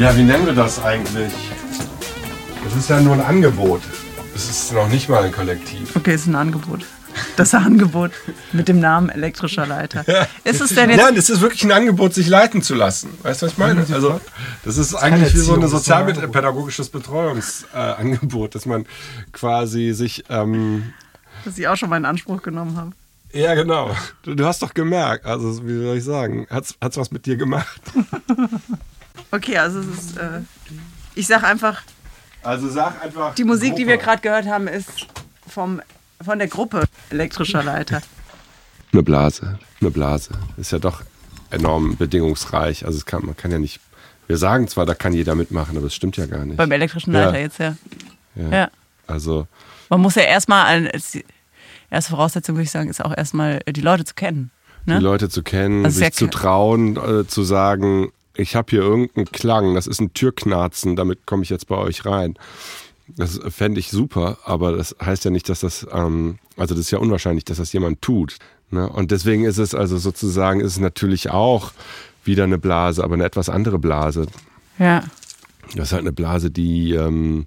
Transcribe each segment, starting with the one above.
Ja, wie nennen wir das eigentlich? Es ist ja nur ein Angebot. Es ist noch nicht mal ein Kollektiv. Okay, es ist ein Angebot. Das Angebot mit dem Namen elektrischer Leiter. Ja. Ist es denn jetzt. Nein, es ist wirklich ein Angebot, sich leiten zu lassen. Weißt du, was ich meine? Also, das ist eigentlich wie so ein das sozialpädagogisches Betreuungsangebot, dass man quasi sich. Ähm, dass ich auch schon mal in Anspruch genommen habe. ja, genau. Du, du hast doch gemerkt, also wie soll ich sagen, hat's, hat's was mit dir gemacht? Okay, also es ist. Äh, ich sag einfach, Also sag einfach. die Musik, die wir Gruppe. gerade gehört haben, ist vom, von der Gruppe elektrischer Leiter. Eine Blase, eine Blase. Ist ja doch enorm bedingungsreich. Also es kann, man kann ja nicht. Wir sagen zwar, da kann jeder mitmachen, aber es stimmt ja gar nicht. Beim elektrischen Ja. Leiter jetzt, ja. ja. Ja. Also Man muss ja erstmal, erste Voraussetzung würde ich sagen, ist auch erstmal äh, die Leute zu kennen. Ne? die Leute zu kennen, Also sich zu trauen, äh, zu sagen, ich habe hier irgendeinen Klang, das ist ein Türknarzen, damit komme ich jetzt bei euch rein. Das fände ich super, aber das heißt ja nicht, dass das, ähm, also das ist ja unwahrscheinlich, dass das jemand tut. Ne? Und deswegen ist es also sozusagen, ist es natürlich auch wieder eine Blase, aber eine etwas andere Blase. Ja. Das ist halt eine Blase, die, ähm,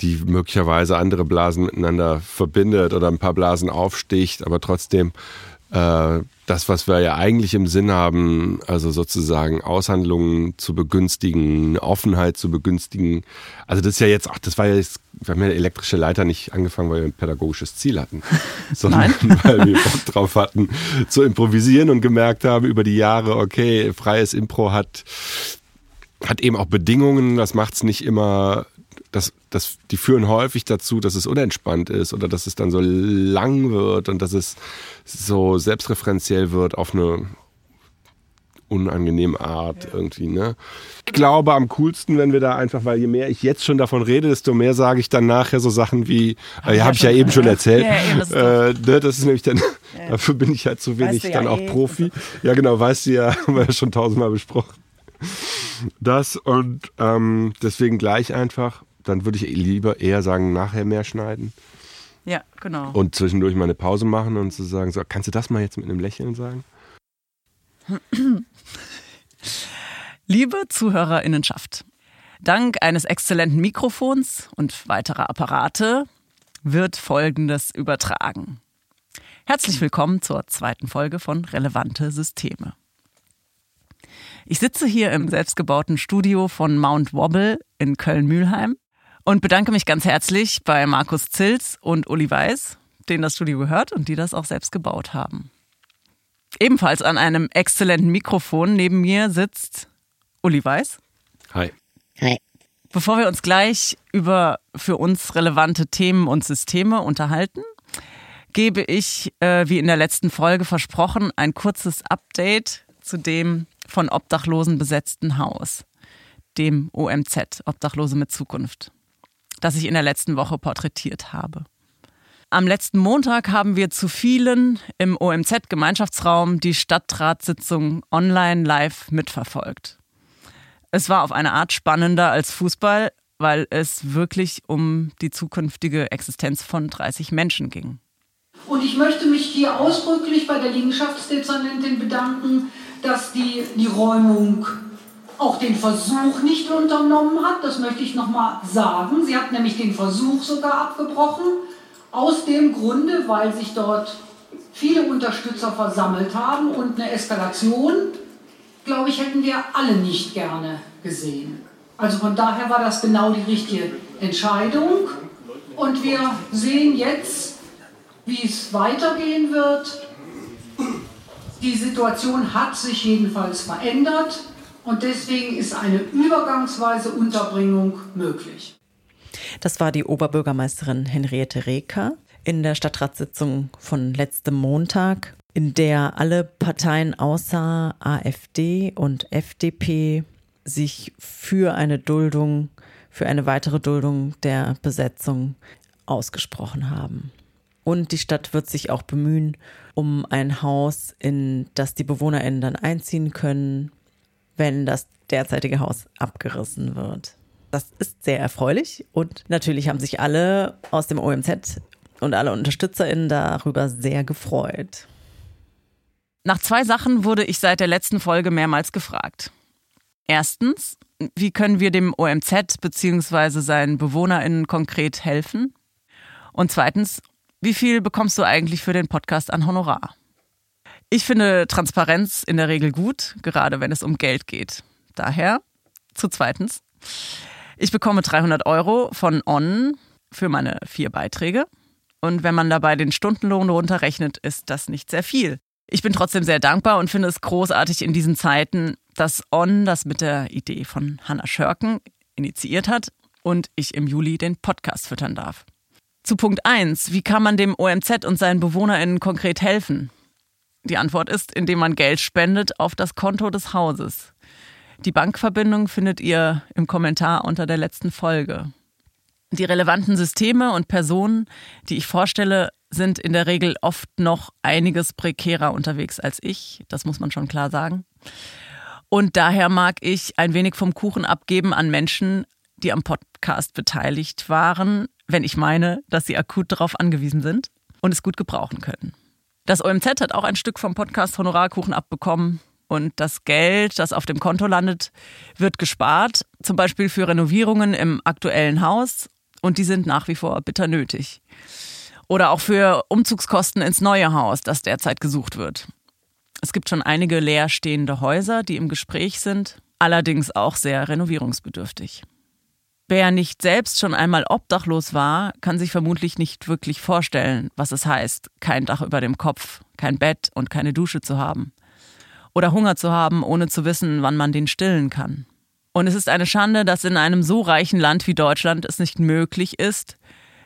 die möglicherweise andere Blasen miteinander verbindet oder ein paar Blasen aufsticht, aber trotzdem äh, das, was wir ja eigentlich im Sinn haben, also sozusagen Aushandlungen zu begünstigen, Offenheit zu begünstigen. Also das ist ja jetzt auch, das war ja jetzt, wir haben ja elektrische Leiter nicht angefangen, weil wir ein pädagogisches Ziel hatten, sondern weil wir Bock drauf hatten zu improvisieren und gemerkt haben über die Jahre, okay, freies Impro hat hat eben auch Bedingungen, das macht es nicht immer, das, das, die führen häufig dazu, dass es unentspannt ist oder dass es dann so lang wird und dass es so selbstreferenziell wird auf eine unangenehme Art irgendwie. Ne? Ich glaube am coolsten, wenn wir da einfach, weil je mehr ich jetzt schon davon rede, desto mehr sage ich dann nachher so Sachen wie, äh, ja, habe ich ja eben schon erzählt. Ja, das ist äh, ne, das ist nämlich dann, dafür bin ich halt zu wenig du ja dann auch eh. Profi. Ja, genau, weißt du ja, haben wir ja schon tausendmal besprochen. Das und ähm, deswegen gleich einfach. Dann würde ich lieber eher sagen, nachher mehr schneiden Ja, genau. und zwischendurch mal eine Pause machen und zu sagen, so, kannst du das mal jetzt mit einem Lächeln sagen? Liebe Zuhörerinnenschaft, dank eines exzellenten Mikrofons und weiterer Apparate wird Folgendes übertragen. Herzlich willkommen zur zweiten Folge von Relevante Systeme. Ich sitze hier im selbstgebauten Studio von Mount Wobble in Köln-Mühlheim und bedanke mich ganz herzlich bei Markus Zils und Uli Weiß, denen das Studio gehört und die das auch selbst gebaut haben. Ebenfalls an einem exzellenten Mikrofon neben mir sitzt Uli Weiß. Hi. Bevor wir uns gleich über für uns relevante Themen und Systeme unterhalten, gebe ich, äh, wie in der letzten Folge versprochen, ein kurzes Update zu dem von Obdachlosen besetzten Haus, dem OMZ, Obdachlose mit Zukunft, das ich in der letzten Woche porträtiert habe. Am letzten Montag haben wir zu vielen im OMZ-Gemeinschaftsraum die Stadtratssitzung online live mitverfolgt. Es war auf eine Art spannender als Fußball, weil es wirklich um die zukünftige Existenz von 30 Menschen ging. Und ich möchte mich hier ausdrücklich bei der Liegenschaftsdezernentin bedanken, dass die die Räumung auch den Versuch nicht unternommen hat. Das möchte ich nochmal sagen. Sie hat nämlich den Versuch sogar abgebrochen. Aus dem Grunde, weil sich dort viele Unterstützer versammelt haben und eine Eskalation, glaube ich, hätten wir alle nicht gerne gesehen. Also von daher war das genau die richtige Entscheidung. Und wir sehen jetzt, wie es weitergehen wird. Die Situation hat sich jedenfalls verändert und deswegen ist eine übergangsweise Unterbringung möglich. Das war die Oberbürgermeisterin Henriette Reker in der Stadtratssitzung von letztem Montag, in der alle Parteien außer AfD und FDP sich für eine Duldung, für eine weitere Duldung der Besetzung ausgesprochen haben. Und die Stadt wird sich auch bemühen um ein Haus, in das die BewohnerInnen dann einziehen können, wenn das derzeitige Haus abgerissen wird. Das ist sehr erfreulich und natürlich haben sich alle aus dem OMZ und alle UnterstützerInnen darüber sehr gefreut. Nach zwei Sachen wurde ich seit der letzten Folge mehrmals gefragt. Erstens, wie können wir dem OMZ bzw. seinen BewohnerInnen konkret helfen? Und zweitens, wie viel bekommst du eigentlich für den Podcast an Honorar? Ich finde Transparenz in der Regel gut, gerade wenn es um Geld geht. Daher zu zweitens. Ich bekomme 300 Euro von On für meine vier Beiträge. Und wenn man dabei den Stundenlohn runterrechnet, ist das nicht sehr viel. Ich bin trotzdem sehr dankbar und finde es großartig in diesen Zeiten, dass On das mit der Idee von Hannah Schörken initiiert hat und ich im Juli den Podcast füttern darf. Zu Punkt 1. Wie kann man dem OMZ und seinen BewohnerInnen konkret helfen? Die Antwort ist, indem man Geld spendet auf das Konto des Hauses. Die Bankverbindung findet ihr im Kommentar unter der letzten Folge. Die relevanten Systeme und Personen, die ich vorstelle, sind in der Regel oft noch einiges prekärer unterwegs als ich. Das muss man schon klar sagen. Und daher mag ich ein wenig vom Kuchen abgeben an Menschen, die am Podcast beteiligt waren, wenn ich meine, dass sie akut darauf angewiesen sind und es gut gebrauchen können. Das OMZ hat auch ein Stück vom Podcast Honorarkuchen abbekommen. Und das Geld, das auf dem Konto landet, wird gespart, zum Beispiel für Renovierungen im aktuellen Haus. Und die sind nach wie vor bitter nötig. Oder auch für Umzugskosten ins neue Haus, das derzeit gesucht wird. Es gibt schon einige leerstehende Häuser, die im Gespräch sind, allerdings auch sehr renovierungsbedürftig. Wer nicht selbst schon einmal obdachlos war, kann sich vermutlich nicht wirklich vorstellen, was es heißt, kein Dach über dem Kopf, kein Bett und keine Dusche zu haben. Oder Hunger zu haben, ohne zu wissen, wann man den stillen kann. Und es ist eine Schande, dass in einem so reichen Land wie Deutschland es nicht möglich ist,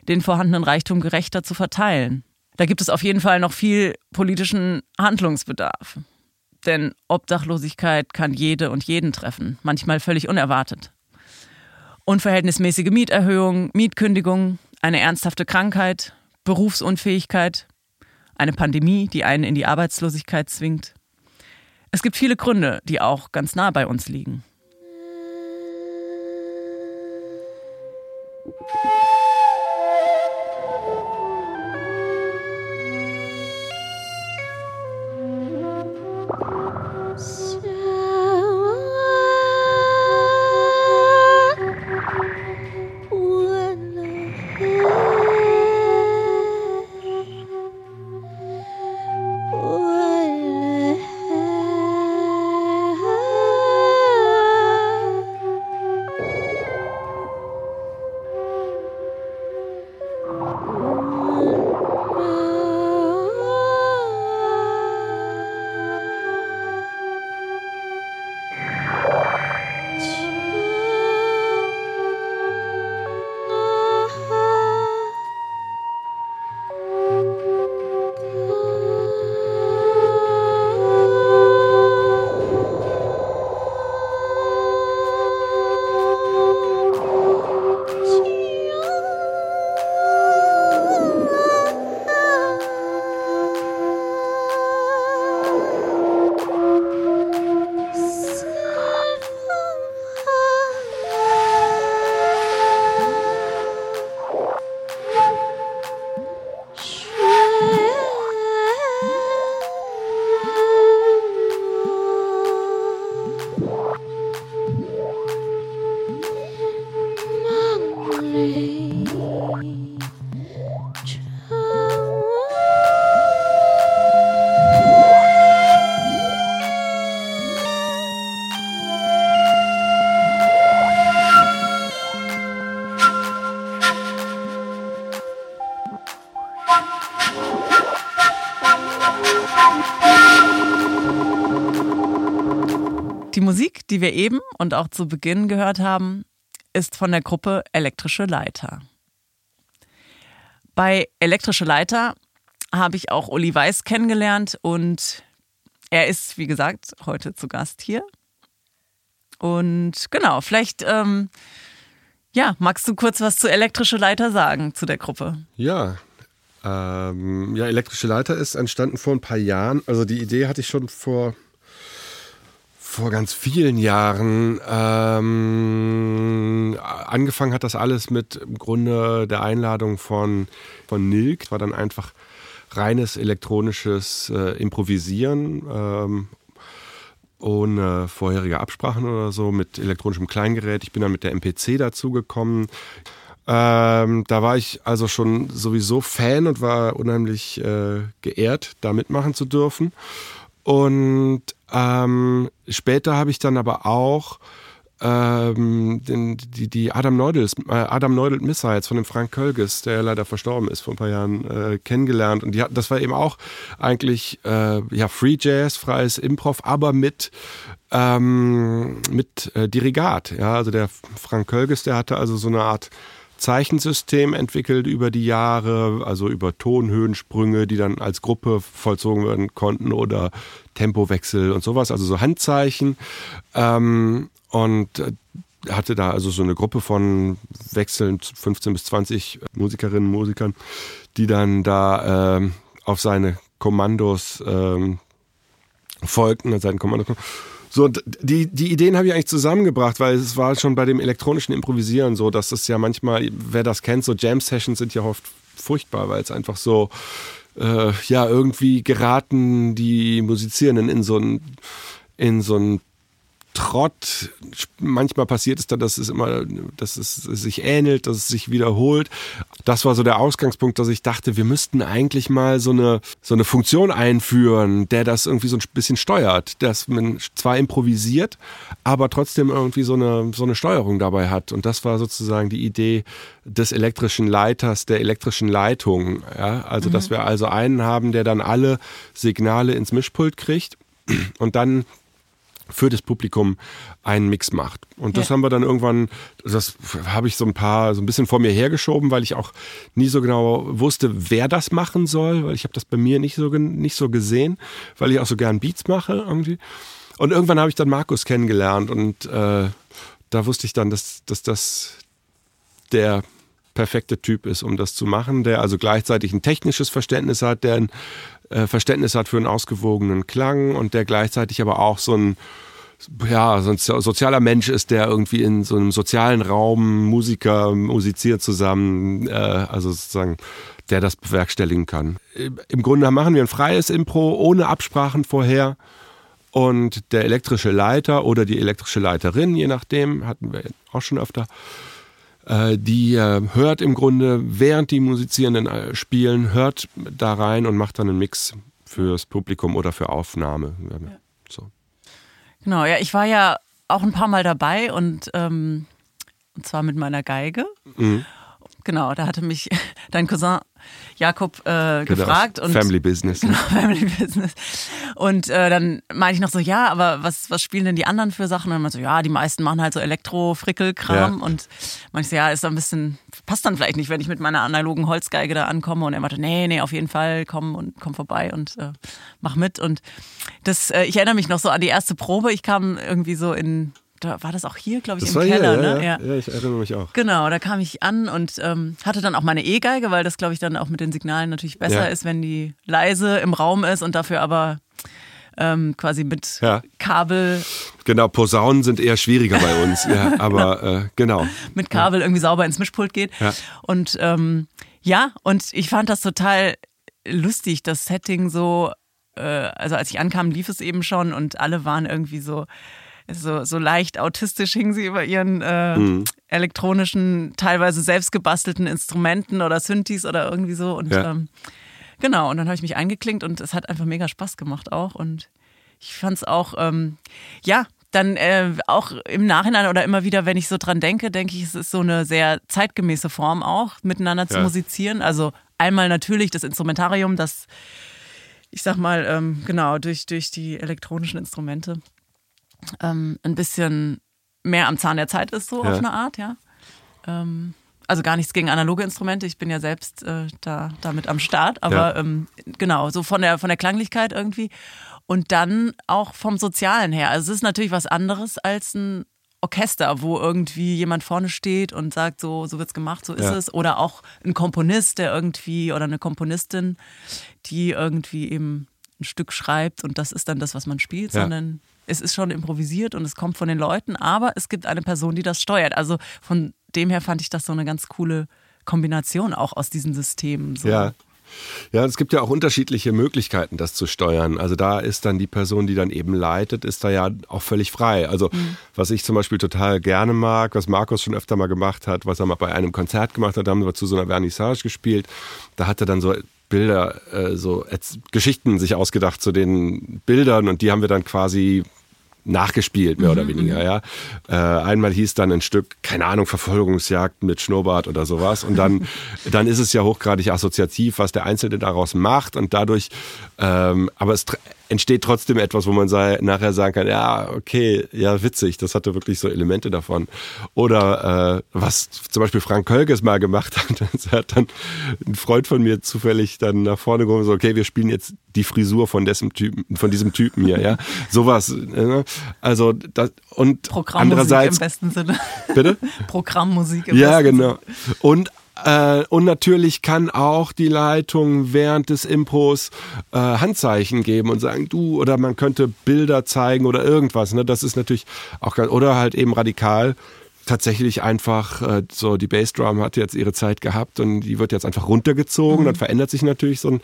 den vorhandenen Reichtum gerechter zu verteilen. Da gibt es auf jeden Fall noch viel politischen Handlungsbedarf. Denn Obdachlosigkeit kann jede und jeden treffen, manchmal völlig unerwartet. Unverhältnismäßige Mieterhöhung, Mietkündigung, eine ernsthafte Krankheit, Berufsunfähigkeit, eine Pandemie, die einen in die Arbeitslosigkeit zwingt. Es gibt viele Gründe, die auch ganz nah bei uns liegen. Die wir eben und auch zu Beginn gehört haben, ist von der Gruppe Elektrische Leiter. Bei Elektrische Leiter habe ich auch Uli Weiß kennengelernt und er ist, wie gesagt, heute zu Gast hier. Und genau, vielleicht, ähm, ja, magst du kurz was zu Elektrische Leiter sagen, zu der Gruppe? Ja, ähm, ja, Elektrische Leiter ist entstanden vor ein paar Jahren. Also die Idee hatte ich schon vor vor ganz vielen Jahren. Ähm, angefangen hat das alles mit im Grunde der Einladung von, von Nilk. War dann einfach reines elektronisches äh, Improvisieren. Ähm, ohne vorherige Absprachen oder so, mit elektronischem Kleingerät. Ich bin dann mit der MPC dazugekommen. Ähm, da war ich also schon sowieso Fan und war unheimlich äh, geehrt, da mitmachen zu dürfen. Und ähm, später habe ich dann aber auch ähm, den, die, die Adam Neudels, äh, Adam Neudelt Missiles von dem Frank Kölges, der ja leider verstorben ist vor ein paar Jahren, äh, kennengelernt. Und die hatten, das war eben auch eigentlich äh, ja Free Jazz, freies Improv, aber mit ähm, mit äh, Dirigat. Ja, also der Frank Kölges, der hatte also so eine Art Zeichensystem entwickelt über die Jahre, also über Tonhöhensprünge, die dann als Gruppe vollzogen werden konnten oder Tempowechsel und sowas, also so Handzeichen. Ähm, und äh, hatte da also so eine Gruppe von wechselnd 15 bis 20 Musikerinnen und Musikern, die dann da ähm, auf seine Kommandos ähm, folgten, seinen Kommandos. So, die, die Ideen habe ich eigentlich zusammengebracht, weil es war schon bei dem elektronischen Improvisieren so, dass es ja manchmal, wer das kennt, so Jam-Sessions sind ja oft furchtbar, weil es einfach so, äh, ja, irgendwie geraten die Musizierenden in so ein, in so ein Trott. Manchmal passiert es dann, dass es immer, dass es sich ähnelt, dass es sich wiederholt. Das war so der Ausgangspunkt, dass ich dachte, wir müssten eigentlich mal so eine, so eine Funktion einführen, der das irgendwie so ein bisschen steuert, dass man zwar improvisiert, aber trotzdem irgendwie so eine, so eine Steuerung dabei hat. Und das war sozusagen die Idee des elektrischen Leiters, der elektrischen Leitung. Ja? Also, mhm. dass wir also einen haben, der dann alle Signale ins Mischpult kriegt und dann für das Publikum einen Mix macht. Und das ja. haben wir dann irgendwann, das habe ich so ein paar, so ein bisschen vor mir hergeschoben, weil ich auch nie so genau wusste, wer das machen soll, weil ich habe das bei mir nicht so, nicht so gesehen, weil ich auch so gern Beats mache irgendwie. Und irgendwann habe ich dann Markus kennengelernt und äh, da wusste ich dann, dass, dass das der perfekte Typ ist, um das zu machen, der also gleichzeitig ein technisches Verständnis hat, der ein äh, Verständnis hat für einen ausgewogenen Klang und der gleichzeitig aber auch so ein ja, so ein sozialer Mensch ist, der irgendwie in so einem sozialen Raum Musiker musiziert zusammen, äh, also sozusagen, der das bewerkstelligen kann. Im Grunde machen wir ein freies Impro ohne Absprachen vorher. Und der elektrische Leiter oder die elektrische Leiterin, je nachdem, hatten wir auch schon öfter, äh, die äh, hört im Grunde, während die Musizierenden äh, spielen, hört da rein und macht dann einen Mix fürs Publikum oder für Aufnahme. Ja. So. Genau, ja, ich war ja auch ein paar Mal dabei und, ähm, und zwar mit meiner Geige. Mhm. Genau, da hatte mich dein Cousin Jakob äh, genau, gefragt. Und, Family Business. Genau, Family Business. Und äh, dann meinte ich noch so, ja, aber was, was spielen denn die anderen für Sachen? Und dann meinte so, ja, die meisten machen halt so Elektro-Frickelkram. Ja. Und meinte ich so, ja, ist da ein bisschen, passt dann vielleicht nicht, wenn ich mit meiner analogen Holzgeige da ankomme. Und er meinte, nee, nee, auf jeden Fall, komm und komm vorbei und äh, mach mit. Und das, äh, ich erinnere mich noch so an die erste Probe. Ich kam irgendwie so in da war das auch hier, glaube ich, das im Keller. Hier, ja, ne? ja. ja, ich erinnere mich auch. Genau, da kam ich an und ähm, hatte dann auch meine E-Geige, weil das, glaube ich, dann auch mit den Signalen natürlich besser ja. ist, wenn die leise im Raum ist und dafür aber ähm, quasi mit ja. Kabel. Genau, Posaunen sind eher schwieriger bei uns, ja, aber äh, genau. Mit Kabel irgendwie sauber ins Mischpult geht. Und ähm, ja, und ich fand das total lustig, das Setting so, äh, also als ich ankam, lief es eben schon und alle waren irgendwie so so, so leicht autistisch hingen sie über ihren äh, mhm. elektronischen, teilweise selbstgebastelten Instrumenten oder Synthes oder irgendwie so. Und ja. ähm, genau, und dann habe ich mich eingeklinkt und es hat einfach mega Spaß gemacht auch. Und ich fand es auch, ähm, ja, dann äh, auch im Nachhinein oder immer wieder, wenn ich so dran denke, denke ich, es ist so eine sehr zeitgemäße Form auch, miteinander zu ja. musizieren. Also einmal natürlich das Instrumentarium, das, ich sag mal, ähm, genau, durch, durch die elektronischen Instrumente ähm, ein bisschen mehr am Zahn der Zeit ist, so ja. auf eine Art, ja. Ähm, also gar nichts gegen analoge Instrumente. Ich bin ja selbst äh, da damit am Start, aber ja. ähm, genau, so von der von der Klanglichkeit irgendwie und dann auch vom Sozialen her. Also es ist natürlich was anderes als ein Orchester, wo irgendwie jemand vorne steht und sagt, so, so wird's gemacht, so ist ja. es. Oder auch ein Komponist, der irgendwie, oder eine Komponistin, die irgendwie eben ein Stück schreibt und das ist dann das, was man spielt, sondern es ist schon improvisiert und es kommt von den Leuten, aber es gibt eine Person, die das steuert. Also von dem her fand ich das so eine ganz coole Kombination auch aus diesen Systemen. So. Ja, ja, es gibt ja auch unterschiedliche Möglichkeiten, das zu steuern. Also da ist dann die Person, die dann eben leitet, ist da ja auch völlig frei. Also mhm. was ich zum Beispiel total gerne mag, was Markus schon öfter mal gemacht hat, was er mal bei einem Konzert gemacht hat, da haben wir zu so einer Vernissage gespielt. Da hat er dann so Bilder, äh, so Geschichten sich ausgedacht zu den Bildern und die haben wir dann quasi nachgespielt, mehr mhm, oder weniger, mhm. ja. Äh, einmal hieß dann ein Stück, keine Ahnung, Verfolgungsjagd mit Schnurrbart oder sowas. Und dann, dann ist es ja hochgradig assoziativ, was der Einzelne daraus macht und dadurch, ähm, aber es entsteht trotzdem etwas, wo man sei, nachher sagen kann, ja, okay, ja, witzig, das hatte wirklich so Elemente davon. Oder äh, was zum Beispiel Frank Kölges mal gemacht hat, hat dann ein Freund von mir zufällig dann nach vorne gekommen, so, okay, wir spielen jetzt die Frisur von diesem Typen, von diesem Typen hier, ja. Sowas. Ne? Also das und andererseits im besten Sinne. Bitte? Programmmusik im ja, besten genau. Sinne. Und äh, und natürlich kann auch die Leitung während des Impros äh, Handzeichen geben und sagen, du, oder man könnte Bilder zeigen oder irgendwas. Ne? Das ist natürlich auch ganz, oder halt eben radikal tatsächlich einfach äh, so die Bassdrum hat jetzt ihre Zeit gehabt und die wird jetzt einfach runtergezogen. Mhm. Dann verändert sich natürlich so ein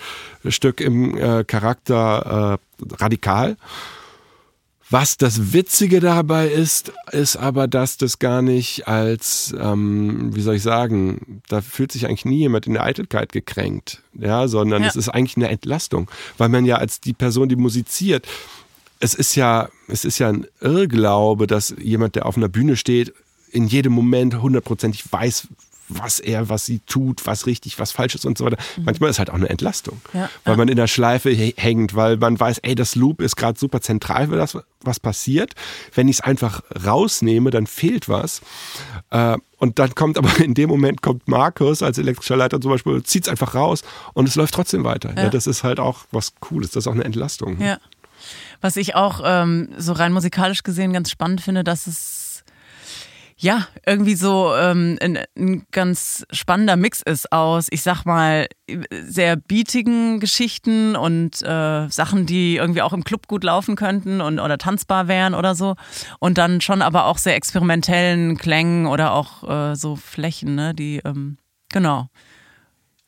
Stück im äh, Charakter äh, radikal. Was das Witzige dabei ist, ist aber, dass das gar nicht als, ähm, wie soll ich sagen, da fühlt sich eigentlich nie jemand in der Eitelkeit gekränkt, ja, sondern ja. es ist eigentlich eine Entlastung, weil man ja als die Person, die musiziert, es ist ja, es ist ja ein Irrglaube, dass jemand, der auf einer Bühne steht, in jedem Moment hundertprozentig weiß, was er, was sie tut, was richtig, was falsch ist und so weiter. Mhm. Manchmal ist halt auch eine Entlastung, ja, weil ja. man in der Schleife hängt, weil man weiß, ey, das Loop ist gerade super zentral für das, was passiert. Wenn ich es einfach rausnehme, dann fehlt was. Äh, und dann kommt aber in dem Moment kommt Markus als elektrischer Leiter zum Beispiel, zieht es einfach raus und es läuft trotzdem weiter. Ja. das ist halt auch was Cooles, das ist auch eine Entlastung. Ja. Was ich auch ähm, so rein musikalisch gesehen ganz spannend finde, dass es ja, irgendwie so ähm, ein, ein ganz spannender Mix ist aus, ich sag mal, sehr beatigen Geschichten und äh, Sachen, die irgendwie auch im Club gut laufen könnten und oder tanzbar wären oder so. Und dann schon aber auch sehr experimentellen Klängen oder auch äh, so Flächen, ne, die, ähm, genau.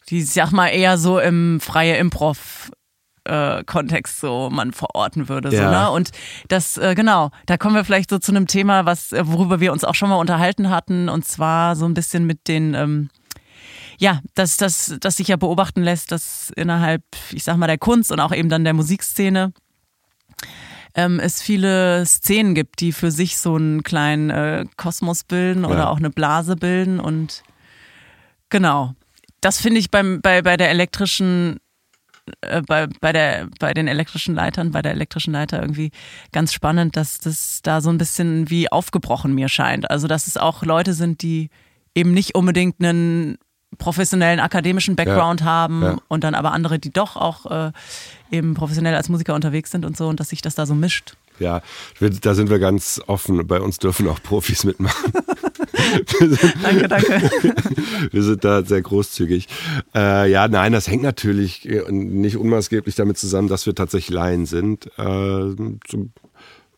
Die, ich sag mal, eher so im freie Improv Kontext so man verorten würde. Ja. So, ne? Und das, äh, genau, da kommen wir vielleicht so zu einem Thema, was, äh, worüber wir uns auch schon mal unterhalten hatten, und zwar so ein bisschen mit den ähm, ja, dass das, das sich ja beobachten lässt, dass innerhalb, ich sag mal, der Kunst und auch eben dann der Musikszene ähm, es viele Szenen gibt, die für sich so einen kleinen äh, Kosmos bilden ja. oder auch eine Blase bilden und genau. Das finde ich beim, bei, bei der elektrischen äh, bei, bei, der, bei den elektrischen Leitern, bei der elektrischen Leiter irgendwie ganz spannend, dass das da so ein bisschen wie aufgebrochen mir scheint. Also, dass es auch Leute sind, die eben nicht unbedingt einen professionellen akademischen Background ja, haben ja. und dann aber andere, die doch auch äh, eben professionell als Musiker unterwegs sind und so und dass sich das da so mischt. Ja, da sind wir ganz offen. Bei uns dürfen auch Profis mitmachen. sind, danke, danke. Wir sind da sehr großzügig. Äh, ja, nein, das hängt natürlich nicht unmaßgeblich damit zusammen, dass wir tatsächlich Laien sind. Äh, zum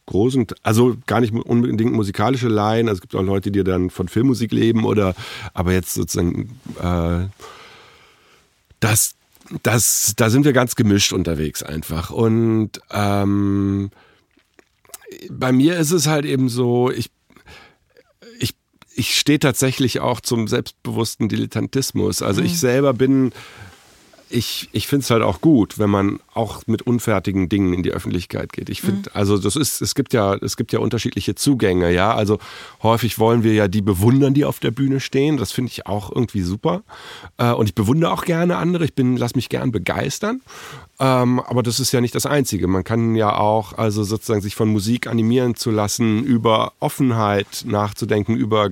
großen, also gar nicht unbedingt musikalische Laien. Also es gibt auch Leute, die dann von Filmmusik leben oder, aber jetzt sozusagen, äh, das, das, da sind wir ganz gemischt unterwegs einfach. Und ähm, bei mir ist es halt eben so, ich, ich, ich stehe tatsächlich auch zum selbstbewussten Dilettantismus. Also mhm. ich selber bin ich, ich finde es halt auch gut, wenn man auch mit unfertigen Dingen in die Öffentlichkeit geht. Ich finde, mhm. also das ist, es gibt ja, es gibt ja unterschiedliche Zugänge, ja. Also häufig wollen wir ja die bewundern, die auf der Bühne stehen. Das finde ich auch irgendwie super. Äh, und ich bewundere auch gerne andere. Ich bin, lass mich gern begeistern. Ähm, aber das ist ja nicht das Einzige. Man kann ja auch, also sozusagen sich von Musik animieren zu lassen, über Offenheit nachzudenken, über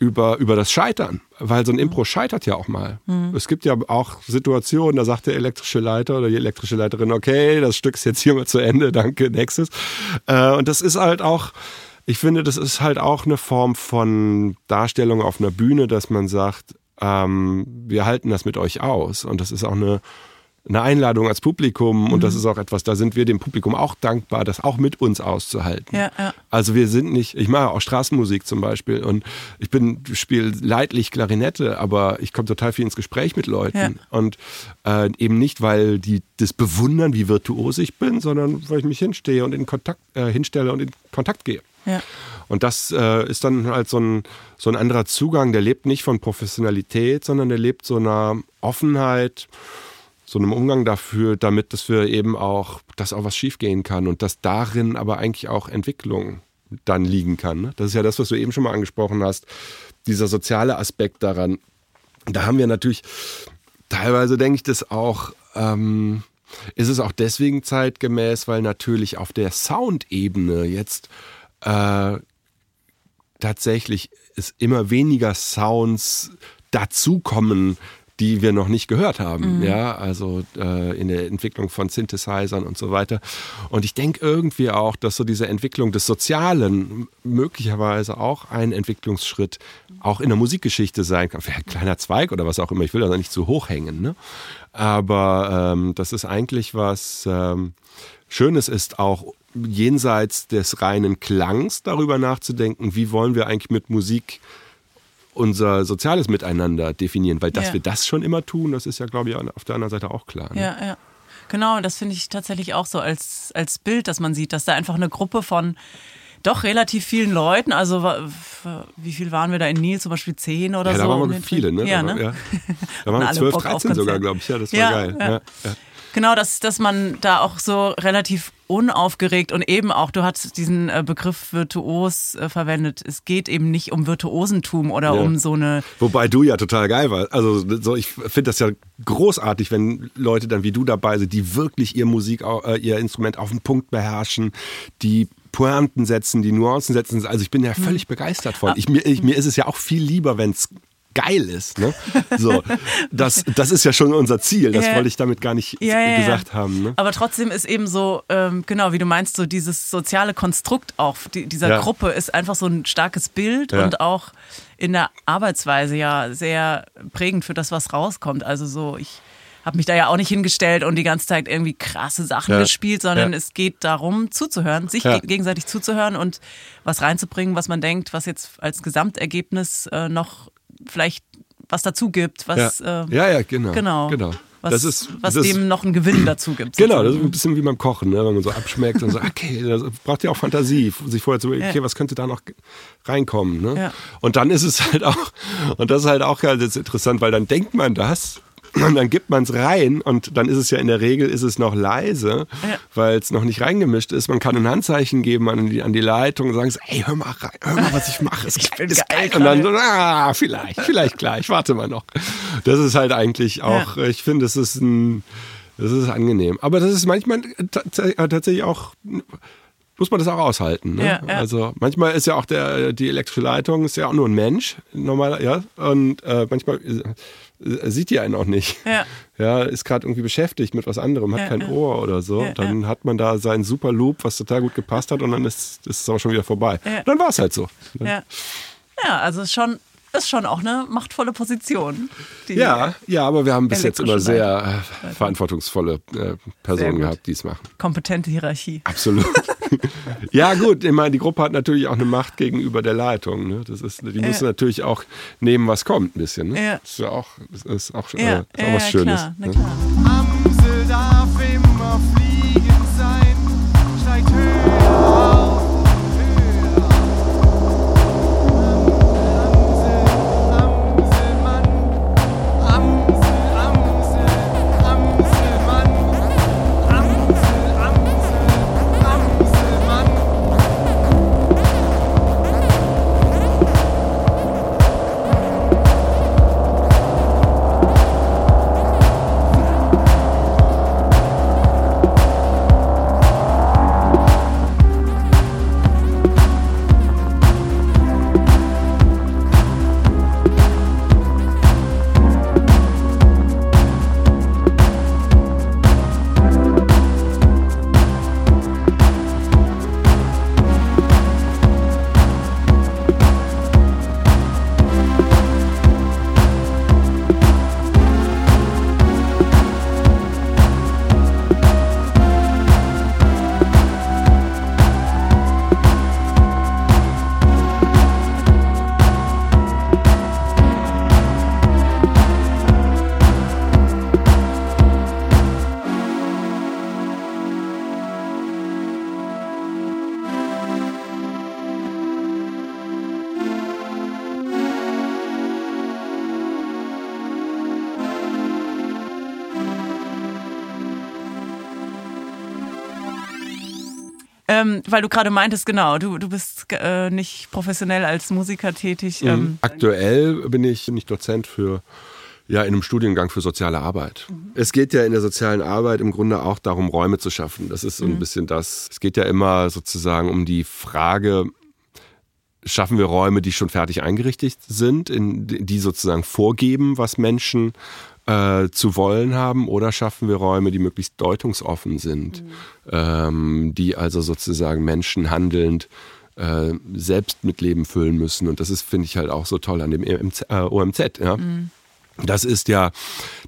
über, über das Scheitern, weil so ein Impro scheitert ja auch mal. Mhm. Es gibt ja auch Situationen, da sagt der elektrische Leiter oder die elektrische Leiterin, okay, das Stück ist jetzt hier mal zu Ende, danke, nächstes. Äh, und das ist halt auch, ich finde, das ist halt auch eine Form von Darstellung auf einer Bühne, dass man sagt, ähm, wir halten das mit euch aus. Und das ist auch eine eine Einladung als Publikum mhm. und das mhm. ist auch etwas, da sind wir dem Publikum auch dankbar, das auch mit uns auszuhalten. Ja, ja. Also wir sind nicht, ich mache auch Straßenmusik zum Beispiel und ich bin, spiele leidlich Klarinette, aber ich komme total viel ins Gespräch mit Leuten ja. und äh, eben nicht, weil die das bewundern, wie virtuos ich bin, sondern weil ich mich hinstehe und in Kontakt, äh, hinstelle und in Kontakt gehe. Ja. Und das äh, ist dann halt so ein, so ein anderer Zugang, der lebt nicht von Professionalität, sondern der lebt so einer Offenheit, so einem Umgang dafür, damit, dass wir eben auch, dass auch was schiefgehen kann und dass darin aber eigentlich auch Entwicklung dann liegen kann. Ne? Das ist ja das, was du eben schon mal angesprochen hast, dieser soziale Aspekt daran. Da haben wir natürlich, teilweise denke ich das auch, ähm, ist es auch deswegen zeitgemäß, weil natürlich auf der Soundebene jetzt äh, tatsächlich es immer weniger Sounds dazukommen, die wir noch nicht gehört haben. Mhm. Ja, also äh, in der Entwicklung von Synthesizern und so weiter. Und ich denke irgendwie auch, dass so diese Entwicklung des Sozialen möglicherweise auch ein Entwicklungsschritt auch in der Musikgeschichte sein kann. Vielleicht ein kleiner Zweig oder was auch immer. Ich will das nicht zu hoch hängen. Ne? Aber ähm, das ist eigentlich was ähm, Schönes ist auch jenseits des reinen Klangs darüber nachzudenken, wie wollen wir eigentlich mit Musik unser soziales Miteinander definieren, weil dass ja. wir das schon immer tun, das ist ja, glaube ich, auf der anderen Seite auch klar. Ne? Ja, ja. Genau, das finde ich tatsächlich auch so als, als Bild, dass man sieht, dass da einfach eine Gruppe von doch relativ vielen Leuten, also wie viel waren wir da in Nil, zum Beispiel zehn oder ja, so? Da waren wir viele, ne? Ja, ne? Ja. Da waren wir zwölf, dreizehn sogar, glaube ich. Ja, das war geil. Genau, dass, dass man da auch so relativ unaufgeregt und eben auch, du hast diesen äh, Begriff virtuos äh, verwendet. Es geht eben nicht um Virtuosentum oder ja. um so eine. Wobei du ja total geil warst. Also so, ich finde das ja großartig, wenn Leute dann wie du dabei sind, die wirklich ihr Musik, äh, ihr Instrument auf den Punkt beherrschen, die Pointen setzen, die Nuancen setzen. Also ich bin ja völlig hm. begeistert von. Ah. Ich, mir, ich, mir ist es ja auch viel lieber, wenn es geil ist. Ne? So, das, das ist ja schon unser Ziel. Das ja. wollte ich damit gar nicht ja, ja, gesagt haben. Ne? Aber trotzdem ist eben so, ähm, genau wie du meinst, so dieses soziale Konstrukt auch die, dieser Gruppe ist einfach so ein starkes Bild und auch in der Arbeitsweise ja sehr prägend für das, was rauskommt. Also so, ich habe mich da ja auch nicht hingestellt und die ganze Zeit irgendwie krasse Sachen gespielt, sondern es geht darum, zuzuhören, sich gegenseitig zuzuhören und was reinzubringen, was man denkt, was jetzt als Gesamtergebnis äh, noch vielleicht was dazu gibt, was ja, äh, ja, ja, genau, genau, genau. Was, das ist, was das dem noch einen Gewinn dazu gibt. Genau, das ist ein bisschen wie beim Kochen, ne? wenn man so abschmeckt und so, okay, das braucht ja auch Fantasie, sich vorher zu überlegen, okay, was könnte da noch reinkommen. Ne? Ja. Und dann ist es halt auch, und das ist halt auch ganz interessant, weil dann denkt man das und dann gibt man es rein und dann ist es ja in der Regel ist es noch leise, ja. weil es noch nicht reingemischt ist. Man kann ein Handzeichen geben an die, an die Leitung und sagen, ey, hör mal rein, hör mal, was ich mache. Es ist geil. geil. Und dann so, ah, vielleicht, vielleicht gleich, warte mal noch. Das ist halt eigentlich auch, ja. ich finde, das ist ein, das ist angenehm. Aber das ist manchmal tatsächlich auch muss man das auch aushalten. Ne? Ja, ja. Also manchmal ist ja auch der, die elektrische Leitung ist ja auch nur ein Mensch, normal, ja. Und äh, manchmal äh, sieht die einen auch nicht. Ja. Ja, ist gerade irgendwie beschäftigt mit was anderem, hat ja, kein ja. Ohr oder so. Dann hat man da seinen super Loop, was total gut gepasst hat und dann ist, ist es auch schon wieder vorbei. Dann war es halt so. Ja. ja, also schon ist schon auch eine machtvolle Position. Ja, ja, aber wir haben bis jetzt immer sehr äh, verantwortungsvolle äh, Personen gehabt, die es machen. Kompetente Hierarchie. Absolut. ja, gut, ich meine, die Gruppe hat natürlich auch eine Macht gegenüber der Leitung. Ne? Das ist, die müssen natürlich auch nehmen, was kommt, ein bisschen. Ne? Ja. Das ist ja auch, das ist auch, äh, ist auch was Schönes. Klar, ne? Amsel Ähm, weil du gerade meintest, genau, du, du bist äh, nicht professionell als Musiker tätig. Mhm. Ähm, Aktuell bin ich nicht Dozent für ja, in einem Studiengang für soziale Arbeit. Mhm. Es geht ja in der sozialen Arbeit im Grunde auch darum, Räume zu schaffen. Das ist so ein mhm. bisschen das. Es geht ja immer sozusagen um die Frage, schaffen wir Räume, die schon fertig eingerichtet sind, in, die sozusagen vorgeben, was Menschen äh, zu wollen haben, oder schaffen wir Räume, die möglichst deutungsoffen sind, mhm. ähm, die also sozusagen Menschen handelnd äh, selbst mit Leben füllen müssen. Und das ist, finde ich, halt auch so toll an dem EMZ, äh, OMZ. Ja? Mhm. Das ist ja,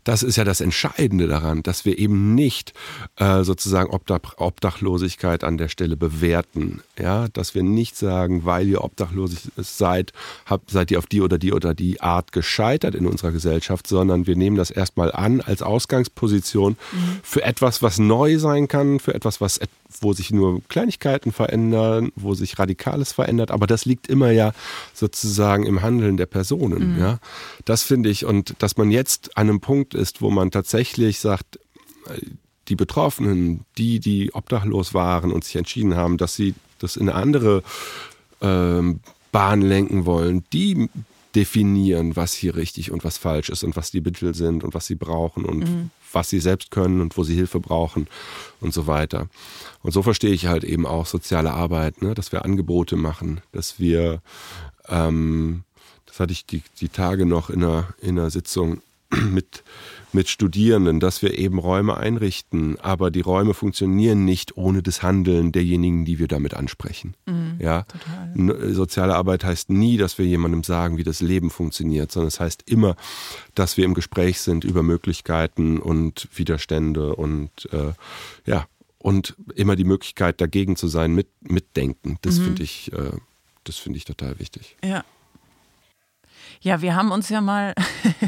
das ist ja das Entscheidende daran, dass wir eben nicht äh, sozusagen Obdach, Obdachlosigkeit an der Stelle bewerten. Ja, dass wir nicht sagen, weil ihr obdachlos seid, habt, seid ihr auf die oder die oder die Art gescheitert in unserer Gesellschaft, sondern wir nehmen das erstmal an als Ausgangsposition mhm. für etwas, was neu sein kann, für etwas, was wo sich nur Kleinigkeiten verändern, wo sich Radikales verändert, aber das liegt immer ja sozusagen im Handeln der Personen. Mhm. Ja, das finde ich und dass man jetzt an einem Punkt ist, wo man tatsächlich sagt, die Betroffenen, die, die obdachlos waren und sich entschieden haben, dass sie das in eine andere ähm, Bahn lenken wollen, die definieren, was hier richtig und was falsch ist und was die Mittel sind und was sie brauchen und mhm. was sie selbst können und wo sie Hilfe brauchen und so weiter. Und so verstehe ich halt eben auch soziale Arbeit, ne? dass wir Angebote machen, dass wir, ähm, das hatte ich die, die Tage noch in einer, in einer Sitzung mit mit Studierenden, dass wir eben Räume einrichten, aber die Räume funktionieren nicht ohne das Handeln derjenigen, die wir damit ansprechen. Mhm, ja, total. soziale Arbeit heißt nie, dass wir jemandem sagen, wie das Leben funktioniert, sondern es heißt immer, dass wir im Gespräch sind über Möglichkeiten und Widerstände und äh, ja und immer die Möglichkeit dagegen zu sein, mit mitdenken. Das mhm. finde ich, äh, das finde ich total wichtig. Ja. Ja, wir haben uns ja mal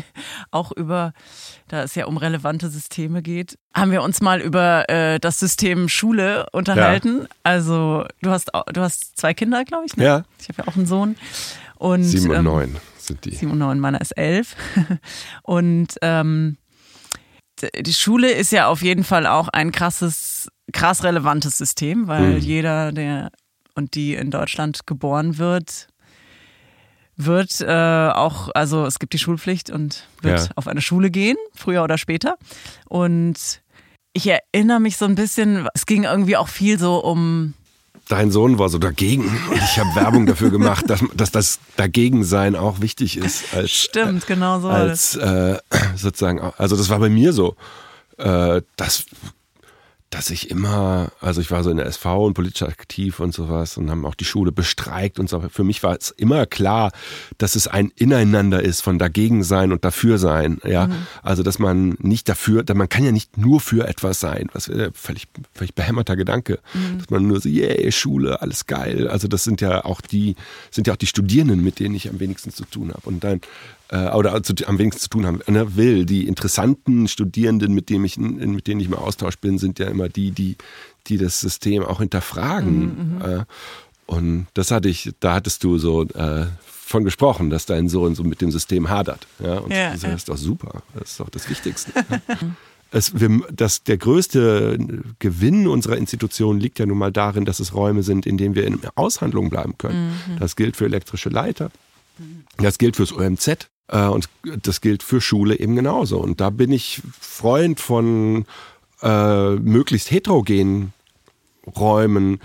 auch über, da es ja um relevante Systeme geht, haben wir uns mal über äh, das System Schule unterhalten. Ja. Also du hast du hast zwei Kinder, glaube ich. Ne? Ja. Ich habe ja auch einen Sohn. Und, sieben und ähm, neun sind die. Sieben und neun, meiner ist elf. und ähm, die Schule ist ja auf jeden Fall auch ein krasses, krass relevantes System, weil mhm. jeder, der und die in Deutschland geboren wird, wird äh, auch, also es gibt die Schulpflicht und wird ja. auf eine Schule gehen, früher oder später. Und ich erinnere mich so ein bisschen, es ging irgendwie auch viel so um. Dein Sohn war so dagegen und ich habe Werbung dafür gemacht, dass, dass das Dagegensein auch wichtig ist. Als, Stimmt, genau so. Als äh, sozusagen, also das war bei mir so. Äh, das dass ich immer, also ich war so in der SV und politisch aktiv und sowas und haben auch die Schule bestreikt und so. Für mich war es immer klar, dass es ein Ineinander ist von dagegen sein und dafür sein. Ja, mhm. also dass man nicht dafür, man kann ja nicht nur für etwas sein, was wäre völlig, völlig behämmerter Gedanke, mhm. dass man nur so, yeah, Schule, alles geil. Also das sind ja auch die, sind ja auch die Studierenden, mit denen ich am wenigsten zu tun habe. Und dann äh, oder zu, am wenigsten zu tun haben ne, will. Die interessanten Studierenden, mit denen ich, mit denen ich im Austausch bin, sind ja immer die, die, die das System auch hinterfragen. Mhm, mhm. äh, und das hatte ich, da hattest du so äh, von gesprochen, dass dein Sohn so mit dem System hadert. Ja, und ja, das ist doch super. Das ist doch das Wichtigste. Es, wir, das, der größte Gewinn unserer Institution liegt ja nun mal darin, dass es Räume sind, in denen wir in Aushandlung bleiben können. Mhm. Das gilt für elektrische Leiter, das gilt fürs OMZ, und das gilt für Schule eben genauso. Und da bin ich Freund von äh, möglichst heterogenen Räumen,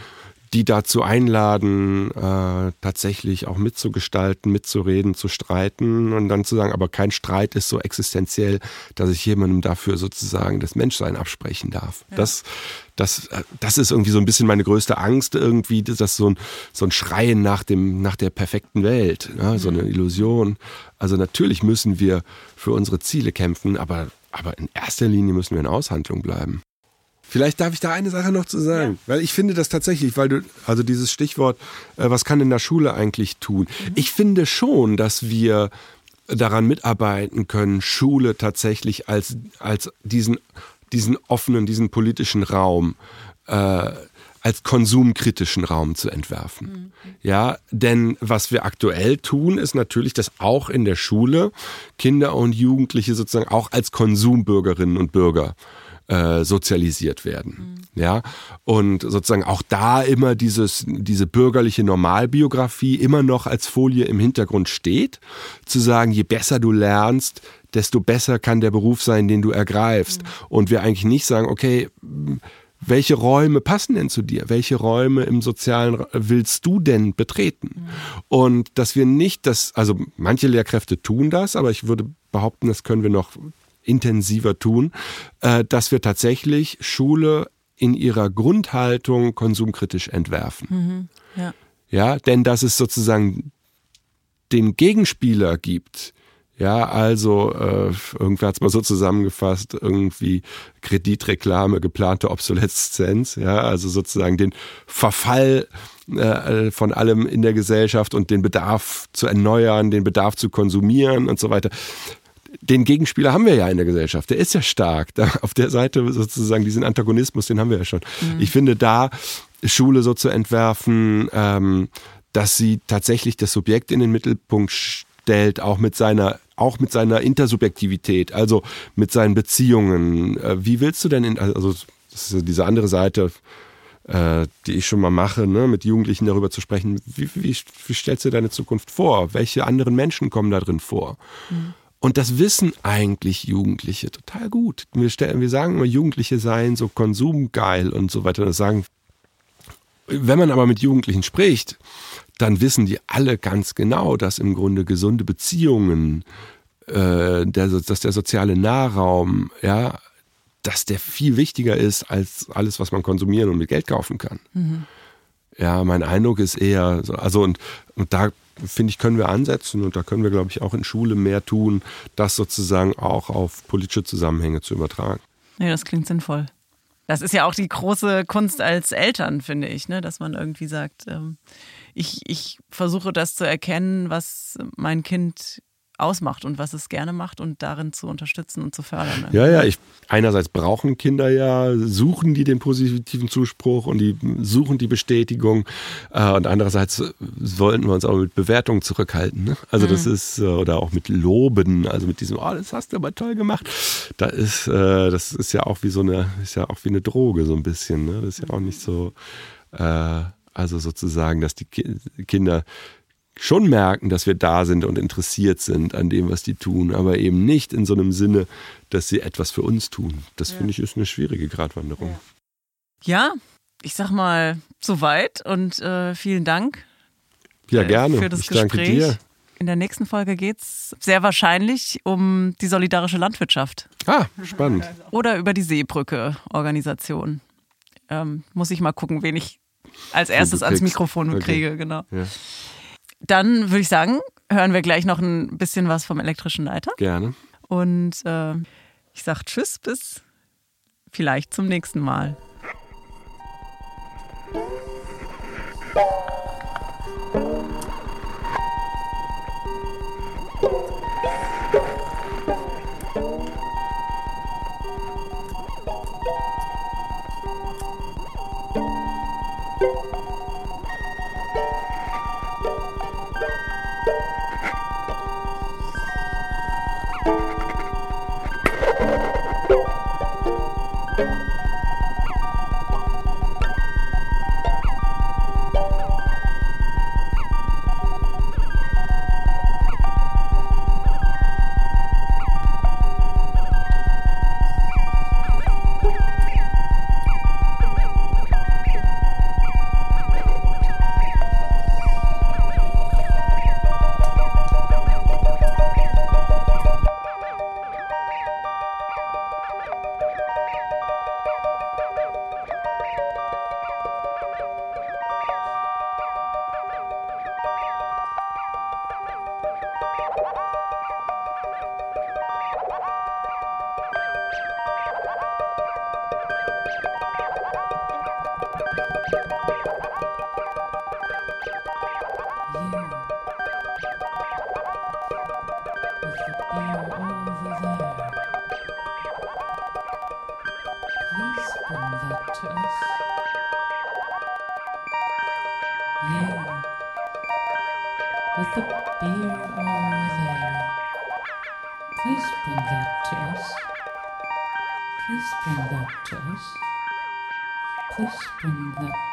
die dazu einladen, äh, tatsächlich auch mitzugestalten, mitzureden, zu streiten und dann zu sagen, aber kein Streit ist so existenziell, dass ich jemandem dafür sozusagen das Menschsein absprechen darf. Ja. Das, das, äh, das ist irgendwie so ein bisschen meine größte Angst irgendwie, dass so ein, so ein Schreien nach dem, nach der perfekten Welt, ne, so eine mhm. Illusion. Also natürlich müssen wir für unsere Ziele kämpfen, aber, aber in erster Linie müssen wir in Aushandlung bleiben. Vielleicht darf ich da eine Sache noch zu sagen, ja. weil ich finde das tatsächlich, weil du, also dieses Stichwort, äh, was kann in der Schule eigentlich tun? Mhm. Ich finde schon, dass wir daran mitarbeiten können, Schule tatsächlich als, als diesen, diesen offenen, diesen politischen Raum äh, als konsumkritischen Raum zu entwerfen. Mhm. Ja, denn was wir aktuell tun, ist natürlich, dass auch in der Schule Kinder und Jugendliche sozusagen auch als Konsumbürgerinnen und Bürger äh, sozialisiert werden. Mhm. Ja, und sozusagen auch da immer dieses, diese bürgerliche Normalbiografie immer noch als Folie im Hintergrund steht, zu sagen, je besser du lernst, desto besser kann der Beruf sein, den du ergreifst. Mhm. Und wir eigentlich nicht sagen, okay, welche Räume passen denn zu dir? Welche Räume im Sozialen willst du denn betreten? Mhm. Und dass wir nicht das, also manche Lehrkräfte tun das, aber ich würde behaupten, das können wir noch intensiver tun, äh, dass wir tatsächlich Schule in ihrer Grundhaltung konsumkritisch entwerfen. Mhm, ja. ja, denn dass es sozusagen den Gegenspieler gibt, ja, also äh, irgendwer hat es mal so zusammengefasst, irgendwie Kreditreklame, geplante Obsoleszenz, ja, also sozusagen den Verfall äh, von allem in der Gesellschaft und den Bedarf zu erneuern, den Bedarf zu konsumieren und so weiter den Gegenspieler haben wir ja in der Gesellschaft. Der ist ja stark. Da auf der Seite sozusagen diesen Antagonismus, den haben wir ja schon. Mhm. Ich finde da Schule so zu entwerfen, ähm, dass sie tatsächlich das Subjekt in den Mittelpunkt stellt, auch mit seiner auch mit seiner Intersubjektivität, also mit seinen Beziehungen. Äh, wie willst du denn in, also das ist diese andere Seite, äh, die ich schon mal mache, ne, mit Jugendlichen darüber zu sprechen. Wie, wie, wie stellst du deine Zukunft vor? Welche anderen Menschen kommen da drin vor? Mhm. Und das wissen eigentlich Jugendliche total gut. Wir, stellen, wir sagen immer, Jugendliche seien so konsumgeil und so weiter. Das sagen, wenn man aber mit Jugendlichen spricht, dann wissen die alle ganz genau, dass im Grunde gesunde Beziehungen, äh, der, dass der soziale Nahraum, ja, dass der viel wichtiger ist als alles, was man konsumieren und mit Geld kaufen kann. Mhm. Ja, mein Eindruck ist eher so, also und, und da finde ich, können wir ansetzen und da können wir, glaube ich, auch in Schule mehr tun, das sozusagen auch auf politische Zusammenhänge zu übertragen. Ja, das klingt sinnvoll. Das ist ja auch die große Kunst als Eltern, finde ich, ne? dass man irgendwie sagt, ähm, ich, ich versuche das zu erkennen, was mein Kind ausmacht und was es gerne macht und darin zu unterstützen und zu fördern. Ja, ja, ich, einerseits brauchen Kinder ja, suchen die den positiven Zuspruch und die suchen die Bestätigung äh, und andererseits sollten wir uns auch mit Bewertungen zurückhalten. Ne? Also mhm. das ist, äh, oder auch mit Loben, also mit diesem, oh, das hast du aber toll gemacht. Da ist, äh, das ist ja auch wie so eine, ist ja auch wie eine Droge so ein bisschen. Ne? Das ist ja auch nicht so, äh, also sozusagen, dass die Kinder schon merken, dass wir da sind und interessiert sind an dem, was die tun, aber eben nicht in so einem Sinne, dass sie etwas für uns tun. Das ja. finde ich ist eine schwierige Gratwanderung. Ja, ich sag mal soweit und äh, vielen Dank. Ja, gerne. Für das ich Gespräch. danke dir. In der nächsten Folge geht es sehr wahrscheinlich um die solidarische Landwirtschaft. Ah, spannend. Oder über die Seebrücke-Organisation. Ähm, muss ich mal gucken, wen ich als erstes ans Mikrofon okay. kriege, genau. Ja. Dann würde ich sagen, hören wir gleich noch ein bisschen was vom elektrischen Leiter. Gerne. Und äh, ich sage Tschüss, bis vielleicht zum nächsten Mal. Please bring that to us. Please bring that to us. Please bring that